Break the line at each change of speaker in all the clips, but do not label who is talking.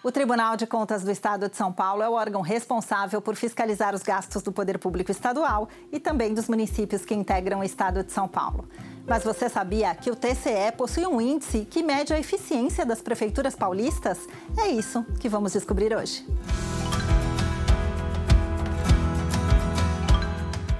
O Tribunal de Contas do Estado de São Paulo é o órgão responsável por fiscalizar os gastos do poder público estadual e também dos municípios que integram o Estado de São Paulo. Mas você sabia que o TCE possui um índice que mede a eficiência das prefeituras paulistas? É isso que vamos descobrir hoje.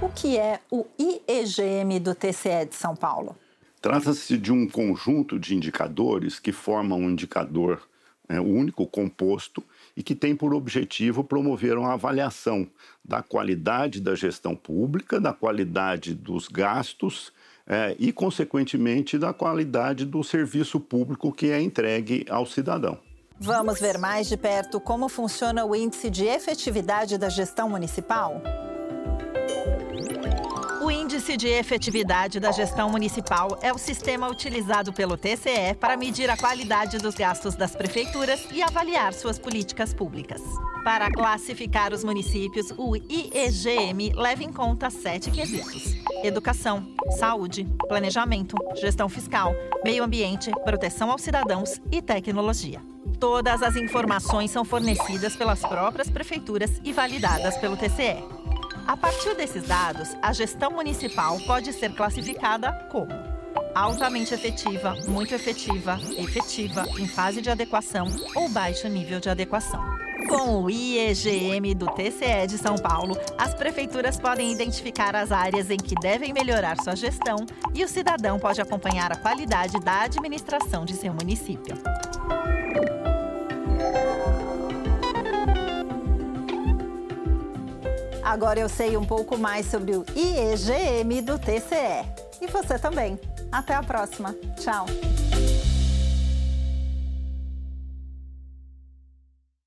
O que é o IEGM do TCE de São Paulo?
Trata-se de um conjunto de indicadores que formam um indicador né, único, composto, e que tem por objetivo promover uma avaliação da qualidade da gestão pública, da qualidade dos gastos é, e, consequentemente, da qualidade do serviço público que é entregue ao cidadão.
Vamos ver mais de perto como funciona o índice de efetividade da gestão municipal? Índice de Efetividade da Gestão Municipal é o sistema utilizado pelo TCE para medir a qualidade dos gastos das prefeituras e avaliar suas políticas públicas. Para classificar os municípios, o IEGM leva em conta sete quesitos: educação, saúde, planejamento, gestão fiscal, meio ambiente, proteção aos cidadãos e tecnologia. Todas as informações são fornecidas pelas próprias prefeituras e validadas pelo TCE. A partir desses dados, a gestão municipal pode ser classificada como altamente efetiva, muito efetiva, efetiva, em fase de adequação ou baixo nível de adequação. Com o IEGM do TCE de São Paulo, as prefeituras podem identificar as áreas em que devem melhorar sua gestão e o cidadão pode acompanhar a qualidade da administração de seu município. Agora eu sei um pouco mais sobre o IEGM do TCE. E você também. Até a próxima. Tchau.